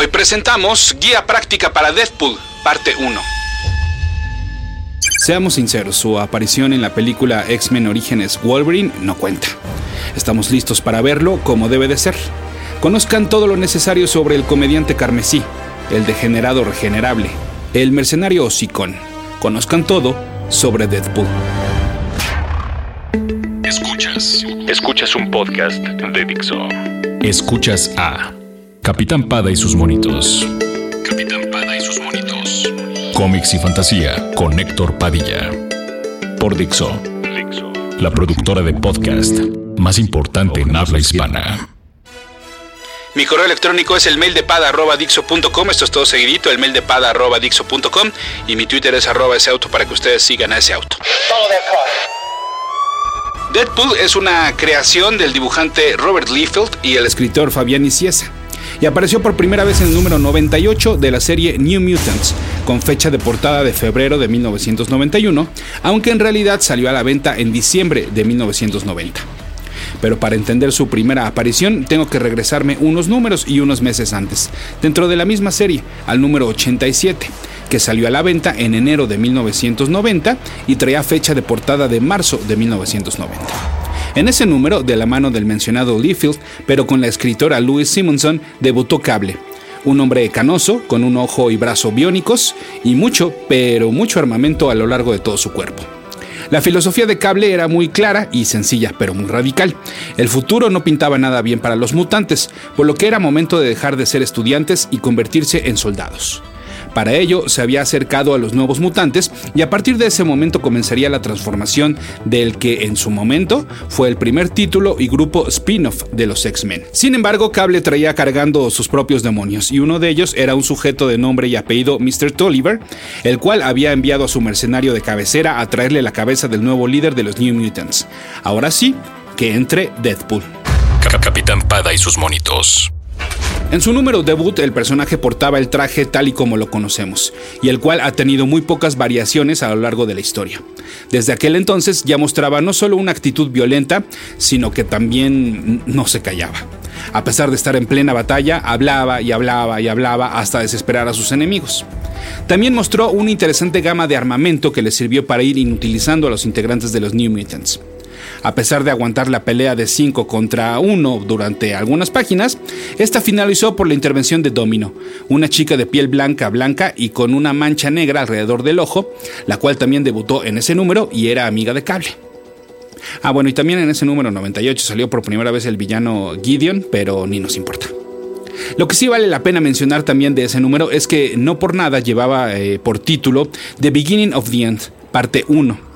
Hoy presentamos Guía Práctica para Deadpool, parte 1. Seamos sinceros, su aparición en la película X-Men Orígenes Wolverine no cuenta. Estamos listos para verlo como debe de ser. Conozcan todo lo necesario sobre el comediante carmesí, el degenerado regenerable, el mercenario hocicón. Conozcan todo sobre Deadpool. Escuchas. Escuchas un podcast de Dixo. Escuchas a Capitán Pada y sus monitos. Capitán Pada y sus monitos. Cómics y fantasía con Héctor Padilla. Por Dixo. Dixo. La productora de podcast más importante en habla hispana. Mi correo electrónico es el mail de pada.dixo.com. Esto es todo seguidito, el mail de pada.dixo.com. Y mi Twitter es arroba ese auto para que ustedes sigan a ese auto. Deadpool es una creación del dibujante Robert Liefeld y el escritor Fabián Iciesa y apareció por primera vez en el número 98 de la serie New Mutants, con fecha de portada de febrero de 1991, aunque en realidad salió a la venta en diciembre de 1990. Pero para entender su primera aparición tengo que regresarme unos números y unos meses antes, dentro de la misma serie, al número 87, que salió a la venta en enero de 1990 y traía fecha de portada de marzo de 1990. En ese número, de la mano del mencionado Leafield, pero con la escritora Louise Simonson, debutó Cable, un hombre canoso, con un ojo y brazo biónicos y mucho, pero mucho armamento a lo largo de todo su cuerpo. La filosofía de Cable era muy clara y sencilla, pero muy radical. El futuro no pintaba nada bien para los mutantes, por lo que era momento de dejar de ser estudiantes y convertirse en soldados. Para ello se había acercado a los nuevos mutantes y a partir de ese momento comenzaría la transformación del que en su momento fue el primer título y grupo spin-off de los X-Men. Sin embargo, Cable traía cargando sus propios demonios y uno de ellos era un sujeto de nombre y apellido Mr. Tolliver, el cual había enviado a su mercenario de cabecera a traerle la cabeza del nuevo líder de los New Mutants. Ahora sí, que entre Deadpool. Capitán Pada y sus monitos. En su número debut, el personaje portaba el traje tal y como lo conocemos, y el cual ha tenido muy pocas variaciones a lo largo de la historia. Desde aquel entonces ya mostraba no solo una actitud violenta, sino que también no se callaba. A pesar de estar en plena batalla, hablaba y hablaba y hablaba hasta desesperar a sus enemigos. También mostró una interesante gama de armamento que le sirvió para ir inutilizando a los integrantes de los New Mutants. A pesar de aguantar la pelea de 5 contra 1 durante algunas páginas, esta finalizó por la intervención de Domino, una chica de piel blanca blanca y con una mancha negra alrededor del ojo, la cual también debutó en ese número y era amiga de Cable. Ah, bueno, y también en ese número 98 salió por primera vez el villano Gideon, pero ni nos importa. Lo que sí vale la pena mencionar también de ese número es que no por nada llevaba eh, por título The Beginning of the End, parte 1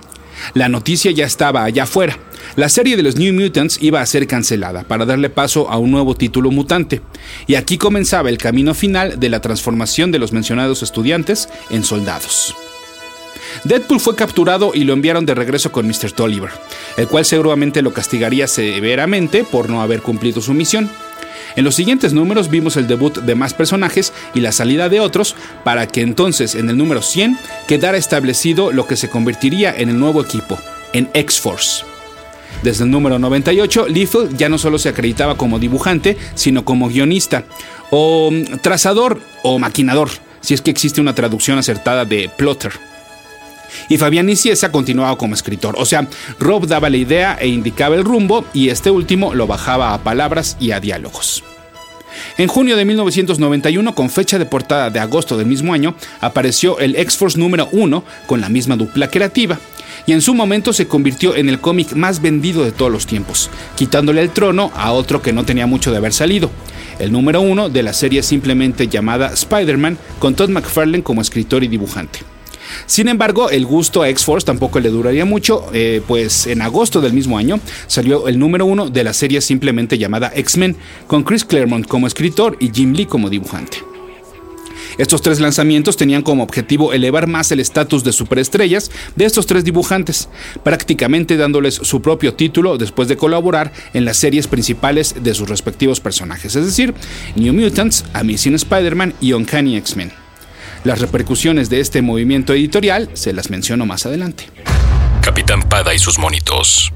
la noticia ya estaba allá afuera. La serie de los New Mutants iba a ser cancelada para darle paso a un nuevo título mutante, y aquí comenzaba el camino final de la transformación de los mencionados estudiantes en soldados. Deadpool fue capturado y lo enviaron de regreso con Mr. Tolliver, el cual seguramente lo castigaría severamente por no haber cumplido su misión. En los siguientes números vimos el debut de más personajes y la salida de otros para que entonces en el número 100 quedara establecido lo que se convertiría en el nuevo equipo, en X-Force. Desde el número 98, Liefeld ya no solo se acreditaba como dibujante, sino como guionista, o mm, trazador o maquinador, si es que existe una traducción acertada de plotter y Fabián Niciesa continuaba como escritor. O sea, Rob daba la idea e indicaba el rumbo y este último lo bajaba a palabras y a diálogos. En junio de 1991, con fecha de portada de agosto del mismo año, apareció el X-Force número 1 con la misma dupla creativa, y en su momento se convirtió en el cómic más vendido de todos los tiempos, quitándole el trono a otro que no tenía mucho de haber salido, el número 1 de la serie simplemente llamada Spider-Man, con Todd McFarlane como escritor y dibujante. Sin embargo, el gusto a X-Force tampoco le duraría mucho, eh, pues en agosto del mismo año salió el número uno de la serie simplemente llamada X-Men, con Chris Claremont como escritor y Jim Lee como dibujante. Estos tres lanzamientos tenían como objetivo elevar más el estatus de superestrellas de estos tres dibujantes, prácticamente dándoles su propio título después de colaborar en las series principales de sus respectivos personajes, es decir, New Mutants, Amazing Spider-Man y Uncanny X-Men. Las repercusiones de este movimiento editorial se las menciono más adelante. Capitán Pada y sus monitos.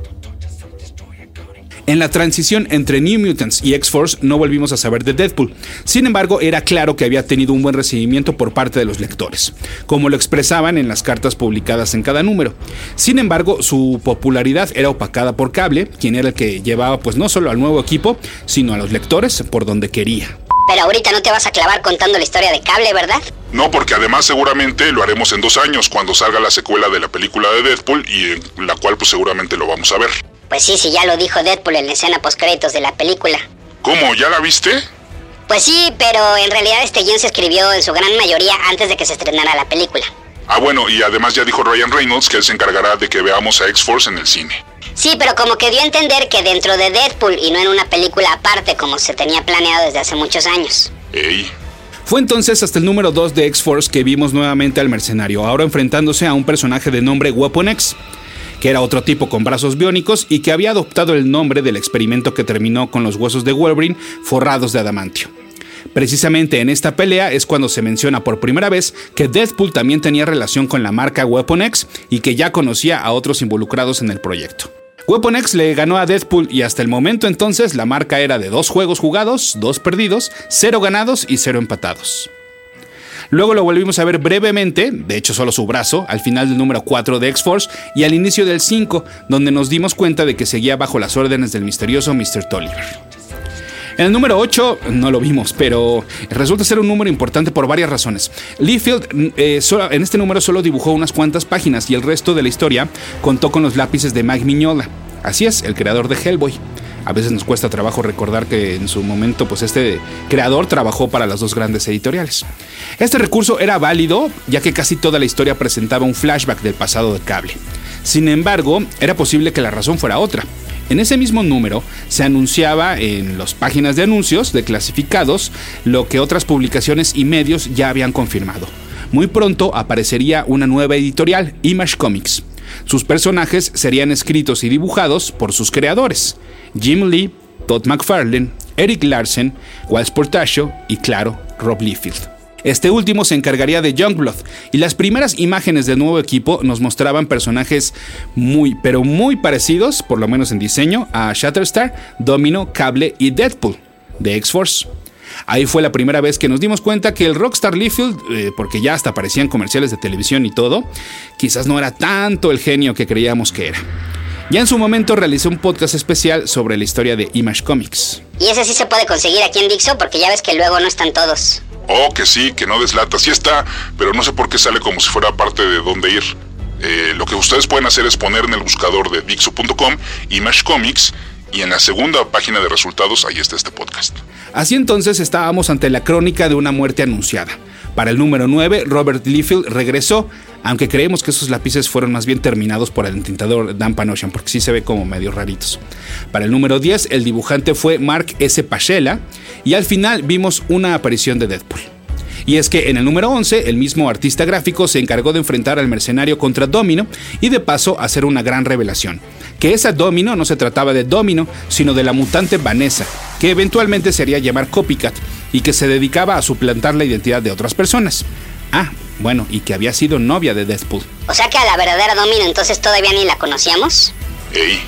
En la transición entre New Mutants y X-Force no volvimos a saber de Deadpool. Sin embargo, era claro que había tenido un buen recibimiento por parte de los lectores, como lo expresaban en las cartas publicadas en cada número. Sin embargo, su popularidad era opacada por Cable, quien era el que llevaba pues no solo al nuevo equipo, sino a los lectores por donde quería. Pero ahorita no te vas a clavar contando la historia de Cable, ¿verdad? No, porque además seguramente lo haremos en dos años, cuando salga la secuela de la película de Deadpool y en la cual pues seguramente lo vamos a ver. Pues sí, sí, ya lo dijo Deadpool en la escena postcréditos de la película. ¿Cómo? ¿Ya la viste? Pues sí, pero en realidad este guion se escribió en su gran mayoría antes de que se estrenara la película. Ah, bueno, y además ya dijo Ryan Reynolds que él se encargará de que veamos a X-Force en el cine. Sí, pero como que dio a entender que dentro de Deadpool y no en una película aparte como se tenía planeado desde hace muchos años. Ey. Fue entonces hasta el número 2 de X-Force que vimos nuevamente al mercenario, ahora enfrentándose a un personaje de nombre Weapon X que era otro tipo con brazos biónicos y que había adoptado el nombre del experimento que terminó con los huesos de Wolverine forrados de adamantio. Precisamente en esta pelea es cuando se menciona por primera vez que Deadpool también tenía relación con la marca Weapon X y que ya conocía a otros involucrados en el proyecto. Weapon X le ganó a Deadpool y hasta el momento entonces la marca era de dos juegos jugados, dos perdidos, cero ganados y cero empatados. Luego lo volvimos a ver brevemente, de hecho solo su brazo, al final del número 4 de X-Force y al inicio del 5, donde nos dimos cuenta de que seguía bajo las órdenes del misterioso Mr. Tolliver. En el número 8 no lo vimos, pero resulta ser un número importante por varias razones. Leafield eh, en este número solo dibujó unas cuantas páginas y el resto de la historia contó con los lápices de Mike Mignola. Así es, el creador de Hellboy. A veces nos cuesta trabajo recordar que en su momento pues este creador trabajó para las dos grandes editoriales. Este recurso era válido ya que casi toda la historia presentaba un flashback del pasado de cable. Sin embargo, era posible que la razón fuera otra. En ese mismo número se anunciaba en las páginas de anuncios de clasificados lo que otras publicaciones y medios ya habían confirmado. Muy pronto aparecería una nueva editorial, Image Comics. Sus personajes serían escritos y dibujados por sus creadores, Jim Lee, Todd McFarlane, Eric Larsen, Walt Portacio y claro, Rob Liefeld. Este último se encargaría de Youngblood y las primeras imágenes del nuevo equipo nos mostraban personajes muy, pero muy parecidos, por lo menos en diseño, a Shatterstar, Domino, Cable y Deadpool de X-Force. Ahí fue la primera vez que nos dimos cuenta que el Rockstar Liefeld, eh, porque ya hasta aparecían comerciales de televisión y todo, quizás no era tanto el genio que creíamos que era. Ya en su momento realicé un podcast especial sobre la historia de Image Comics. Y ese sí se puede conseguir aquí en Dixo porque ya ves que luego no están todos. Oh, que sí, que no deslata, sí está, pero no sé por qué sale como si fuera parte de dónde ir. Eh, lo que ustedes pueden hacer es poner en el buscador de Dixo.com Image Comics y en la segunda página de resultados ahí está este podcast. Así entonces estábamos ante la crónica de una muerte anunciada. Para el número 9, Robert Liefeld regresó, aunque creemos que esos lápices fueron más bien terminados por el entintador Dan Panosian, porque sí se ve como medio raritos. Para el número 10, el dibujante fue Mark S. Pachela, y al final vimos una aparición de Deadpool. Y es que en el número 11, el mismo artista gráfico se encargó de enfrentar al mercenario contra Domino y de paso hacer una gran revelación. Que esa Domino no se trataba de Domino, sino de la mutante Vanessa, que eventualmente sería llamar Copycat y que se dedicaba a suplantar la identidad de otras personas. Ah, bueno, y que había sido novia de Deadpool. O sea que a la verdadera Domino entonces todavía ni la conocíamos. Ey.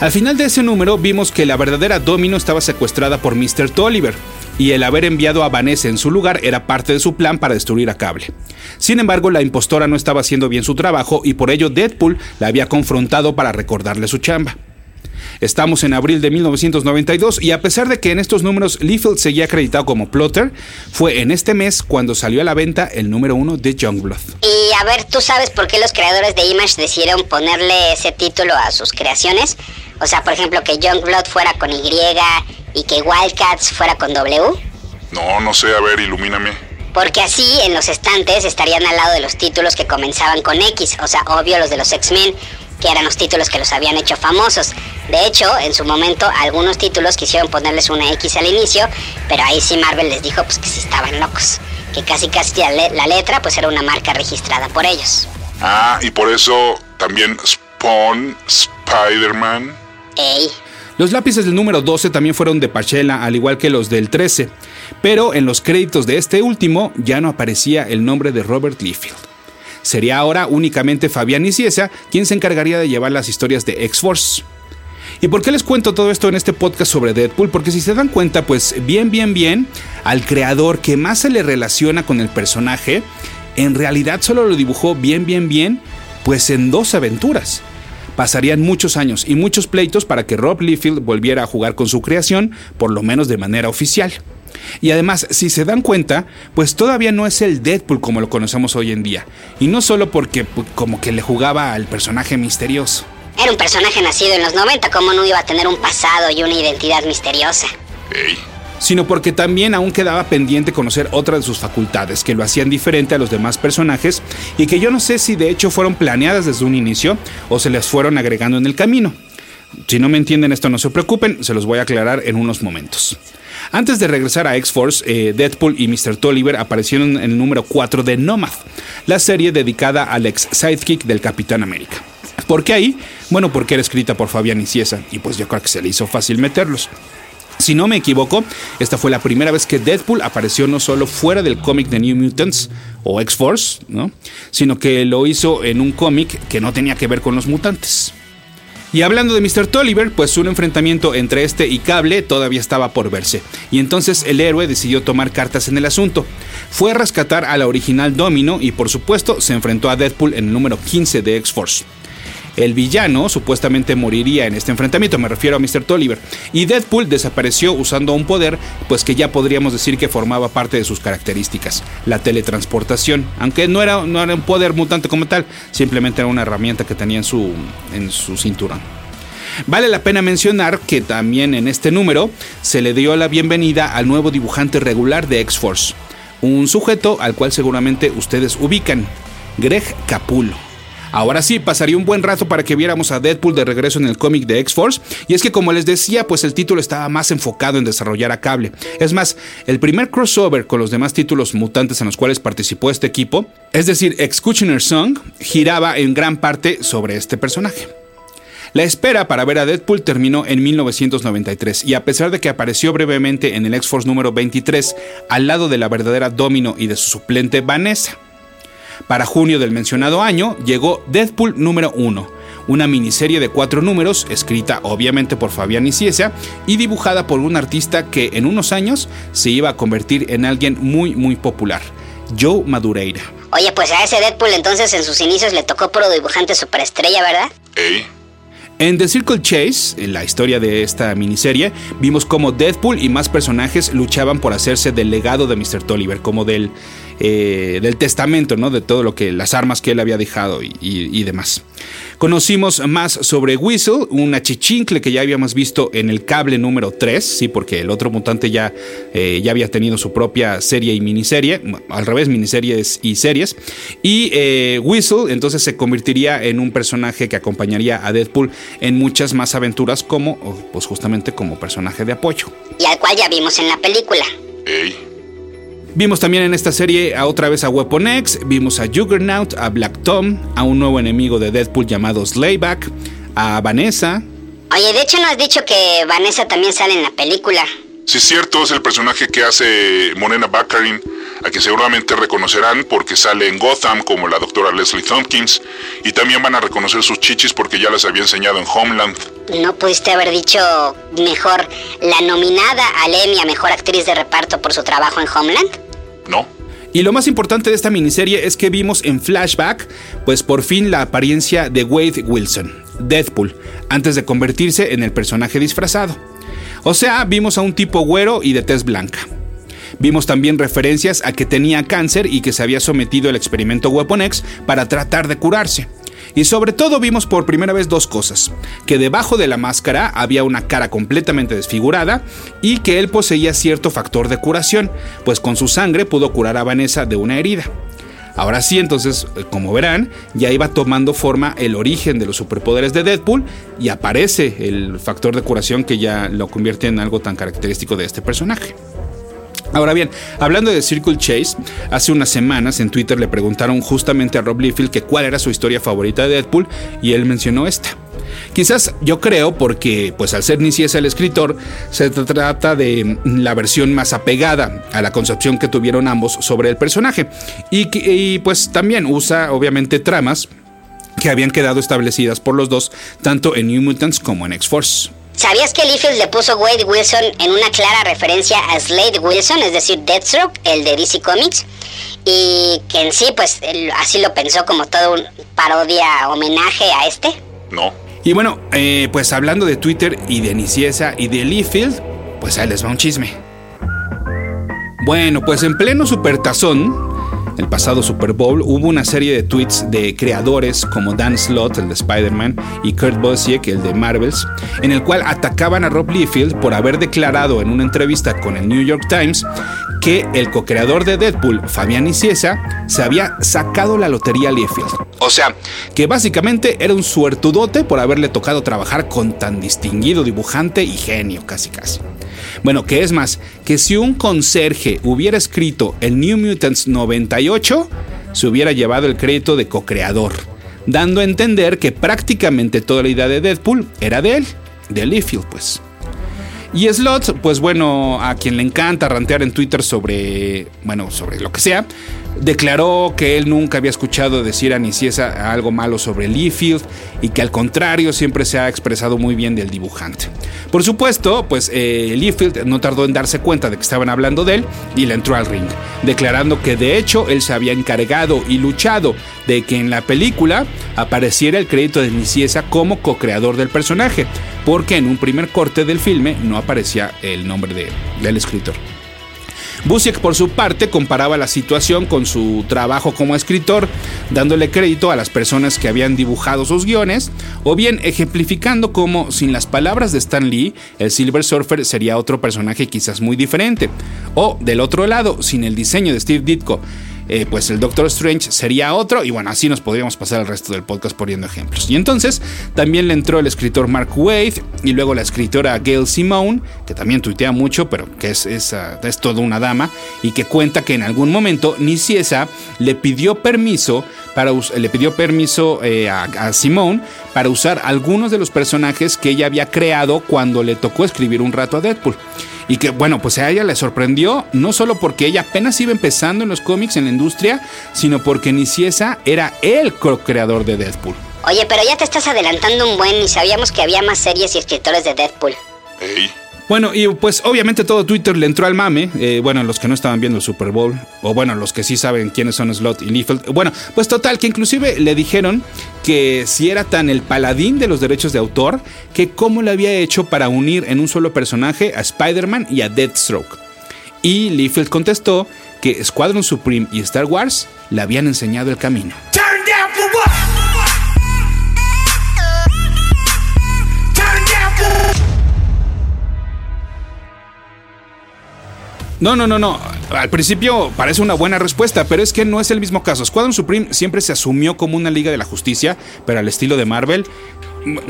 Al final de ese número vimos que la verdadera Domino estaba secuestrada por Mr. Tolliver, y el haber enviado a Vanessa en su lugar era parte de su plan para destruir a Cable. Sin embargo, la impostora no estaba haciendo bien su trabajo y por ello Deadpool la había confrontado para recordarle su chamba. Estamos en abril de 1992 y a pesar de que en estos números Liefeld seguía acreditado como plotter, fue en este mes cuando salió a la venta el número uno de Youngblood. Y a ver, ¿tú sabes por qué los creadores de Image decidieron ponerle ese título a sus creaciones? O sea, por ejemplo, que Youngblood fuera con Y y que Wildcats fuera con W? No, no sé, a ver, ilumíname. Porque así en los estantes estarían al lado de los títulos que comenzaban con X, o sea, obvio los de los X-Men, que eran los títulos que los habían hecho famosos. De hecho, en su momento, algunos títulos quisieron ponerles una X al inicio, pero ahí sí Marvel les dijo pues que sí estaban locos, que casi casi la letra pues era una marca registrada por ellos. Ah, y por eso también Spawn, Spider-Man. Ey. Los lápices del número 12 también fueron de Pachela, al igual que los del 13, pero en los créditos de este último ya no aparecía el nombre de Robert Liefeld. Sería ahora únicamente Fabián Iciesa quien se encargaría de llevar las historias de X-Force. ¿Y por qué les cuento todo esto en este podcast sobre Deadpool? Porque si se dan cuenta, pues bien, bien, bien, al creador que más se le relaciona con el personaje, en realidad solo lo dibujó bien, bien, bien, pues en dos aventuras. Pasarían muchos años y muchos pleitos para que Rob Liefeld volviera a jugar con su creación, por lo menos de manera oficial. Y además, si se dan cuenta, pues todavía no es el Deadpool como lo conocemos hoy en día. Y no solo porque pues, como que le jugaba al personaje misterioso. Era un personaje nacido en los 90, ¿cómo no iba a tener un pasado y una identidad misteriosa? Sino porque también aún quedaba pendiente conocer otras de sus facultades que lo hacían diferente a los demás personajes y que yo no sé si de hecho fueron planeadas desde un inicio o se les fueron agregando en el camino. Si no me entienden esto no se preocupen, se los voy a aclarar en unos momentos. Antes de regresar a X-Force, eh, Deadpool y Mr. Tolliver aparecieron en el número 4 de Nomad, la serie dedicada al ex sidekick del Capitán América. ¿Por qué ahí? Bueno, porque era escrita por Fabián Ciesa y pues yo creo que se le hizo fácil meterlos. Si no me equivoco, esta fue la primera vez que Deadpool apareció no solo fuera del cómic de New Mutants o X-Force, ¿no? sino que lo hizo en un cómic que no tenía que ver con los mutantes. Y hablando de Mr. Tolliver, pues un enfrentamiento entre este y Cable todavía estaba por verse, y entonces el héroe decidió tomar cartas en el asunto. Fue a rescatar a la original Domino y por supuesto se enfrentó a Deadpool en el número 15 de X-Force. El villano supuestamente moriría en este enfrentamiento, me refiero a Mr. Tolliver, y Deadpool desapareció usando un poder, pues que ya podríamos decir que formaba parte de sus características, la teletransportación, aunque no era, un poder mutante como tal, simplemente era una herramienta que tenía en su, en su cinturón. Vale la pena mencionar que también en este número se le dio la bienvenida al nuevo dibujante regular de X-Force, un sujeto al cual seguramente ustedes ubican, Greg Capullo. Ahora sí, pasaría un buen rato para que viéramos a Deadpool de regreso en el cómic de X-Force, y es que como les decía, pues el título estaba más enfocado en desarrollar a Cable. Es más, el primer crossover con los demás títulos mutantes en los cuales participó este equipo, es decir, Executioner Song, giraba en gran parte sobre este personaje. La espera para ver a Deadpool terminó en 1993 y a pesar de que apareció brevemente en el X-Force número 23 al lado de la verdadera Domino y de su suplente Vanessa, para junio del mencionado año llegó Deadpool número 1, una miniserie de cuatro números, escrita obviamente por Fabián Iciesa y dibujada por un artista que en unos años se iba a convertir en alguien muy muy popular, Joe Madureira. Oye, pues a ese Deadpool entonces en sus inicios le tocó pro dibujante superestrella, ¿verdad? En The Circle Chase, en la historia de esta miniserie, vimos cómo Deadpool y más personajes luchaban por hacerse del legado de Mr. Tolliver, como del, eh, del testamento, ¿no? De todo lo que, las armas que él había dejado y, demás. Conocimos más sobre Whistle, una chichincle que ya habíamos visto en el cable número 3, sí, porque el otro mutante ya, eh, ya había tenido su propia serie y miniserie, al revés, miniseries y series. Y eh, Whistle entonces se convertiría en un personaje que acompañaría a Deadpool en muchas más aventuras como, pues justamente como personaje de apoyo. Y al cual ya vimos en la película. Vimos también en esta serie a otra vez a Weapon X, vimos a Juggernaut, a Black Tom, a un nuevo enemigo de Deadpool llamado Slayback, a Vanessa. Oye, de hecho no has dicho que Vanessa también sale en la película. Sí, es cierto, es el personaje que hace Morena Baccarin a quien seguramente reconocerán porque sale en Gotham como la doctora Leslie Tompkins, y también van a reconocer sus chichis porque ya las había enseñado en Homeland. ¿No pudiste haber dicho mejor la nominada a Emmy a Mejor Actriz de Reparto por su trabajo en Homeland? Y lo más importante de esta miniserie es que vimos en flashback, pues por fin la apariencia de Wade Wilson, Deadpool, antes de convertirse en el personaje disfrazado. O sea, vimos a un tipo güero y de tez blanca. Vimos también referencias a que tenía cáncer y que se había sometido al experimento Weapon X para tratar de curarse. Y sobre todo vimos por primera vez dos cosas, que debajo de la máscara había una cara completamente desfigurada y que él poseía cierto factor de curación, pues con su sangre pudo curar a Vanessa de una herida. Ahora sí, entonces, como verán, ya iba tomando forma el origen de los superpoderes de Deadpool y aparece el factor de curación que ya lo convierte en algo tan característico de este personaje. Ahora bien, hablando de Circle Chase, hace unas semanas en Twitter le preguntaron justamente a Rob Liefeld que cuál era su historia favorita de Deadpool y él mencionó esta. Quizás yo creo porque, pues al ser es el escritor, se trata de la versión más apegada a la concepción que tuvieron ambos sobre el personaje y, y pues también usa obviamente tramas que habían quedado establecidas por los dos, tanto en New Mutants como en X-Force. ¿Sabías que Liefeld le puso Wade Wilson en una clara referencia a Slade Wilson, es decir, Deathstroke, el de DC Comics? Y que en sí, pues, así lo pensó como todo un parodia, homenaje a este. No. Y bueno, eh, pues hablando de Twitter y de Niciesa y de Liefeld, pues ahí les va un chisme. Bueno, pues en pleno supertazón, el pasado Super Bowl hubo una serie de tweets de creadores como Dan Slott, el de Spider-Man, y Kurt Busiek, el de Marvels, en el cual atacaban a Rob Liefeld por haber declarado en una entrevista con el New York Times que el co-creador de Deadpool, Fabián Iciesa, se había sacado la lotería Liefeld. O sea, que básicamente era un suertudote por haberle tocado trabajar con tan distinguido dibujante y genio, casi casi. Bueno, que es más, que si un conserje hubiera escrito el New Mutants 98, se hubiera llevado el crédito de co-creador, dando a entender que prácticamente toda la idea de Deadpool era de él, de Liefeld, pues. Y Slot, pues bueno, a quien le encanta rantear en Twitter sobre, bueno, sobre lo que sea, declaró que él nunca había escuchado decir a Niciesa algo malo sobre Liefeld y que al contrario siempre se ha expresado muy bien del dibujante. Por supuesto, pues eh, Liefeld no tardó en darse cuenta de que estaban hablando de él y le entró al ring, declarando que de hecho él se había encargado y luchado de que en la película apareciera el crédito de Niciesa como co-creador del personaje, porque en un primer corte del filme no aparecía el nombre de, del escritor. Busiek, por su parte, comparaba la situación con su trabajo como escritor, dándole crédito a las personas que habían dibujado sus guiones, o bien ejemplificando cómo, sin las palabras de Stan Lee, el Silver Surfer sería otro personaje quizás muy diferente. O, del otro lado, sin el diseño de Steve Ditko, eh, pues el Doctor Strange sería otro y bueno, así nos podríamos pasar el resto del podcast poniendo ejemplos. Y entonces también le entró el escritor Mark Wade y luego la escritora Gail Simone, que también tuitea mucho, pero que es, es, uh, es toda una dama y que cuenta que en algún momento Niciesa le pidió permiso para le pidió permiso eh, a, a Simone para usar algunos de los personajes que ella había creado cuando le tocó escribir un rato a Deadpool. Y que bueno, pues a ella le sorprendió, no solo porque ella apenas iba empezando en los cómics, en la industria, sino porque Niciesa era el co-creador de Deadpool. Oye, pero ya te estás adelantando un buen y sabíamos que había más series y escritores de Deadpool. Ey. Bueno, y pues obviamente todo Twitter le entró al mame. Eh, bueno, los que no estaban viendo el Super Bowl, o bueno, los que sí saben quiénes son Slot y Liefeld. Bueno, pues total, que inclusive le dijeron que si era tan el paladín de los derechos de autor, que cómo le había hecho para unir en un solo personaje a Spider-Man y a Deathstroke. Y Liefeld contestó que Squadron Supreme y Star Wars le habían enseñado el camino. No, no, no, no. Al principio parece una buena respuesta, pero es que no es el mismo caso. Squadron Supreme siempre se asumió como una liga de la justicia, pero al estilo de Marvel.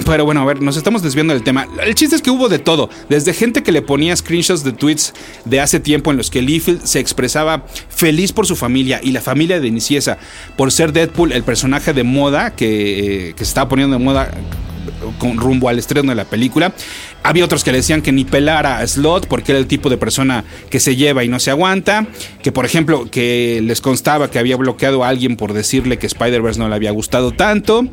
Pero bueno, a ver, nos estamos desviando del tema. El chiste es que hubo de todo, desde gente que le ponía screenshots de tweets de hace tiempo en los que Liefeld se expresaba feliz por su familia y la familia de Niciesa por ser Deadpool, el personaje de moda que, eh, que se estaba poniendo de moda con rumbo al estreno de la película. Había otros que le decían que ni pelara a Slot porque era el tipo de persona que se lleva y no se aguanta. Que por ejemplo, que les constaba que había bloqueado a alguien por decirle que Spider-Verse no le había gustado tanto.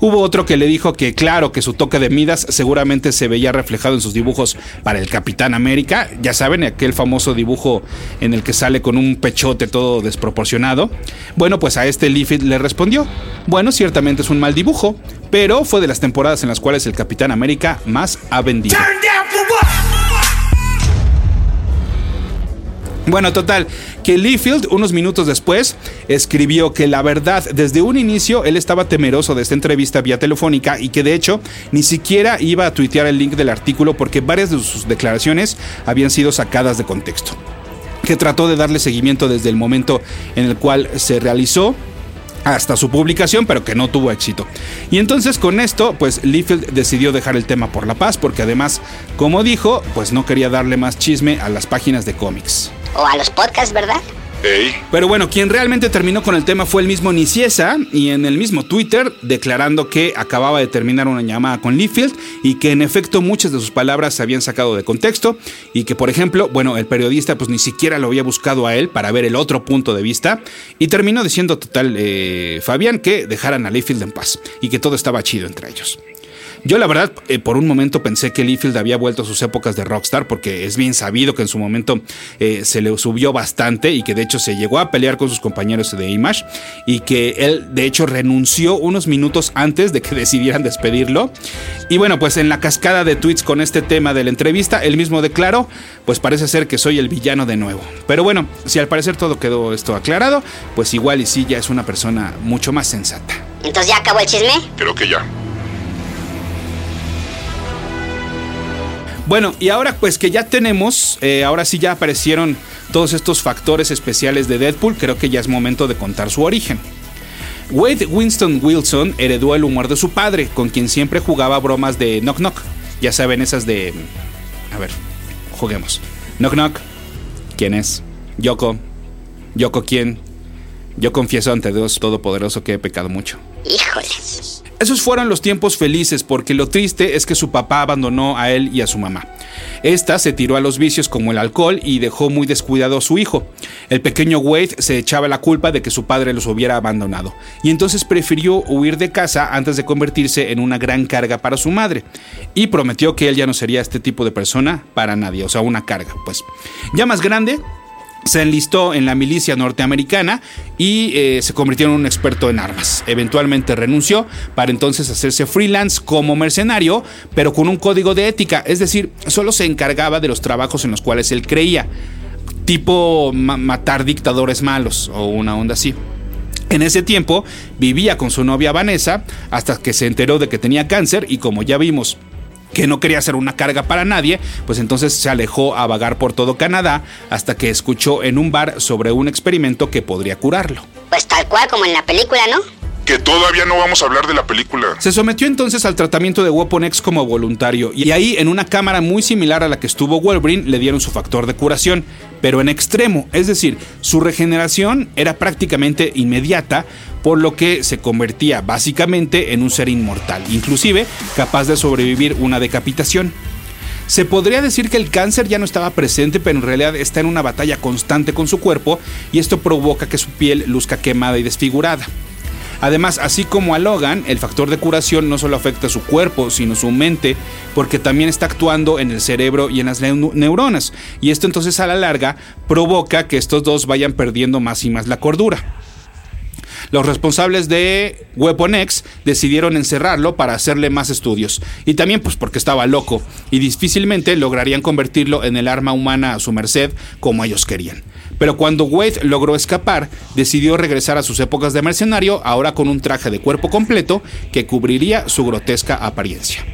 Hubo otro que le dijo que claro, que su toque de Midas seguramente se veía reflejado en sus dibujos para el Capitán América. Ya saben, aquel famoso dibujo en el que sale con un pechote todo desproporcionado. Bueno, pues a este Liefeld le respondió, bueno, ciertamente es un mal dibujo, pero fue de las temporadas en las cuales el Capitán América más ha vendido. Bueno, total, que Liefeld unos minutos después escribió que la verdad, desde un inicio él estaba temeroso de esta entrevista vía telefónica y que de hecho ni siquiera iba a tuitear el link del artículo porque varias de sus declaraciones habían sido sacadas de contexto. Que trató de darle seguimiento desde el momento en el cual se realizó hasta su publicación, pero que no tuvo éxito. Y entonces con esto, pues Liefeld decidió dejar el tema por la paz, porque además, como dijo, pues no quería darle más chisme a las páginas de cómics. O a los podcasts, ¿verdad? Pero bueno, quien realmente terminó con el tema fue el mismo Niciesa y en el mismo Twitter declarando que acababa de terminar una llamada con Leafield y que en efecto muchas de sus palabras se habían sacado de contexto y que por ejemplo, bueno, el periodista pues ni siquiera lo había buscado a él para ver el otro punto de vista y terminó diciendo total eh, Fabián que dejaran a Leafield en paz y que todo estaba chido entre ellos. Yo la verdad, eh, por un momento pensé que Leafield había vuelto a sus épocas de rockstar, porque es bien sabido que en su momento eh, se le subió bastante y que de hecho se llegó a pelear con sus compañeros de Image y que él de hecho renunció unos minutos antes de que decidieran despedirlo. Y bueno, pues en la cascada de tweets con este tema de la entrevista, él mismo declaró, pues parece ser que soy el villano de nuevo. Pero bueno, si al parecer todo quedó esto aclarado, pues igual y sí ya es una persona mucho más sensata. Entonces ya acabó el chisme. Creo que ya. Bueno, y ahora pues que ya tenemos, eh, ahora sí ya aparecieron todos estos factores especiales de Deadpool, creo que ya es momento de contar su origen. Wade Winston Wilson heredó el humor de su padre, con quien siempre jugaba bromas de knock knock. Ya saben, esas de... A ver, juguemos. Knock knock. ¿Quién es? Yoko. Yoko, ¿quién? Yo confieso ante Dios Todopoderoso que he pecado mucho. Híjole. Esos fueron los tiempos felices porque lo triste es que su papá abandonó a él y a su mamá. Esta se tiró a los vicios como el alcohol y dejó muy descuidado a su hijo. El pequeño Wade se echaba la culpa de que su padre los hubiera abandonado y entonces prefirió huir de casa antes de convertirse en una gran carga para su madre y prometió que él ya no sería este tipo de persona para nadie, o sea, una carga, pues. Ya más grande, se enlistó en la milicia norteamericana y eh, se convirtió en un experto en armas. Eventualmente renunció para entonces hacerse freelance como mercenario, pero con un código de ética, es decir, solo se encargaba de los trabajos en los cuales él creía, tipo matar dictadores malos o una onda así. En ese tiempo vivía con su novia Vanessa hasta que se enteró de que tenía cáncer y como ya vimos que no quería ser una carga para nadie, pues entonces se alejó a vagar por todo Canadá hasta que escuchó en un bar sobre un experimento que podría curarlo. Pues tal cual como en la película, ¿no? Que todavía no vamos a hablar de la película. Se sometió entonces al tratamiento de Weapon X como voluntario y ahí en una cámara muy similar a la que estuvo Wolverine le dieron su factor de curación, pero en extremo, es decir, su regeneración era prácticamente inmediata, por lo que se convertía básicamente en un ser inmortal, inclusive capaz de sobrevivir una decapitación. Se podría decir que el cáncer ya no estaba presente, pero en realidad está en una batalla constante con su cuerpo y esto provoca que su piel luzca quemada y desfigurada. Además, así como a Logan, el factor de curación no solo afecta a su cuerpo, sino su mente, porque también está actuando en el cerebro y en las neuronas. Y esto entonces a la larga provoca que estos dos vayan perdiendo más y más la cordura. Los responsables de Weapon X decidieron encerrarlo para hacerle más estudios. Y también pues porque estaba loco y difícilmente lograrían convertirlo en el arma humana a su merced como ellos querían. Pero cuando Wade logró escapar, decidió regresar a sus épocas de mercenario, ahora con un traje de cuerpo completo que cubriría su grotesca apariencia.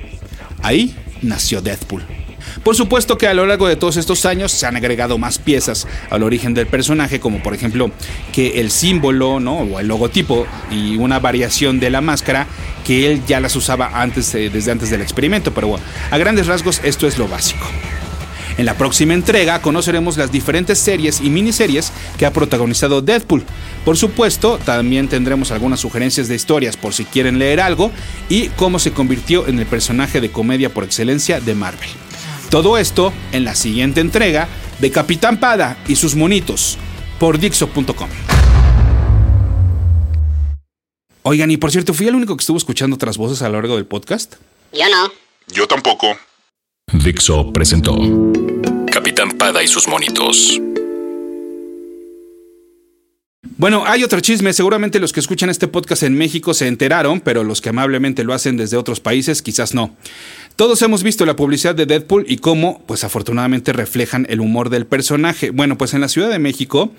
Ahí nació Deadpool. Por supuesto que a lo largo de todos estos años se han agregado más piezas al origen del personaje, como por ejemplo que el símbolo ¿no? o el logotipo y una variación de la máscara que él ya las usaba antes, desde antes del experimento, pero bueno, a grandes rasgos esto es lo básico. En la próxima entrega conoceremos las diferentes series y miniseries que ha protagonizado Deadpool. Por supuesto, también tendremos algunas sugerencias de historias por si quieren leer algo y cómo se convirtió en el personaje de comedia por excelencia de Marvel. Todo esto en la siguiente entrega de Capitán Pada y sus monitos por Dixo.com. Oigan, y por cierto, ¿fui el único que estuvo escuchando otras voces a lo largo del podcast? Yo no. Yo tampoco. Dixo presentó Capitán Pada y sus monitos. Bueno, hay otro chisme. Seguramente los que escuchan este podcast en México se enteraron, pero los que amablemente lo hacen desde otros países quizás no. Todos hemos visto la publicidad de Deadpool y cómo, pues afortunadamente, reflejan el humor del personaje. Bueno, pues en la Ciudad de México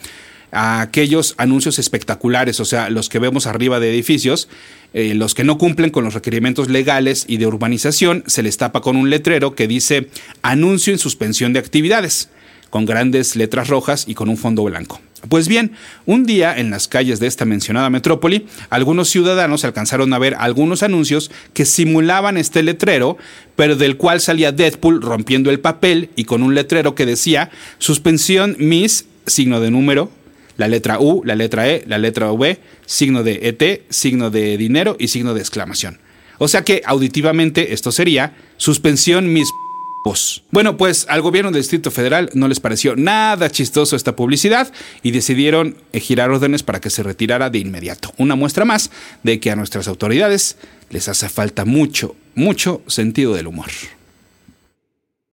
aquellos anuncios espectaculares, o sea, los que vemos arriba de edificios, eh, los que no cumplen con los requerimientos legales y de urbanización, se les tapa con un letrero que dice anuncio en suspensión de actividades, con grandes letras rojas y con un fondo blanco. Pues bien, un día en las calles de esta mencionada metrópoli, algunos ciudadanos alcanzaron a ver algunos anuncios que simulaban este letrero, pero del cual salía Deadpool rompiendo el papel y con un letrero que decía suspensión Miss, signo de número, la letra U, la letra E, la letra V, signo de ET, signo de dinero y signo de exclamación. O sea que auditivamente esto sería suspensión mis bueno, pues al gobierno del Distrito Federal no les pareció nada chistoso esta publicidad y decidieron girar órdenes para que se retirara de inmediato. Una muestra más de que a nuestras autoridades les hace falta mucho, mucho sentido del humor.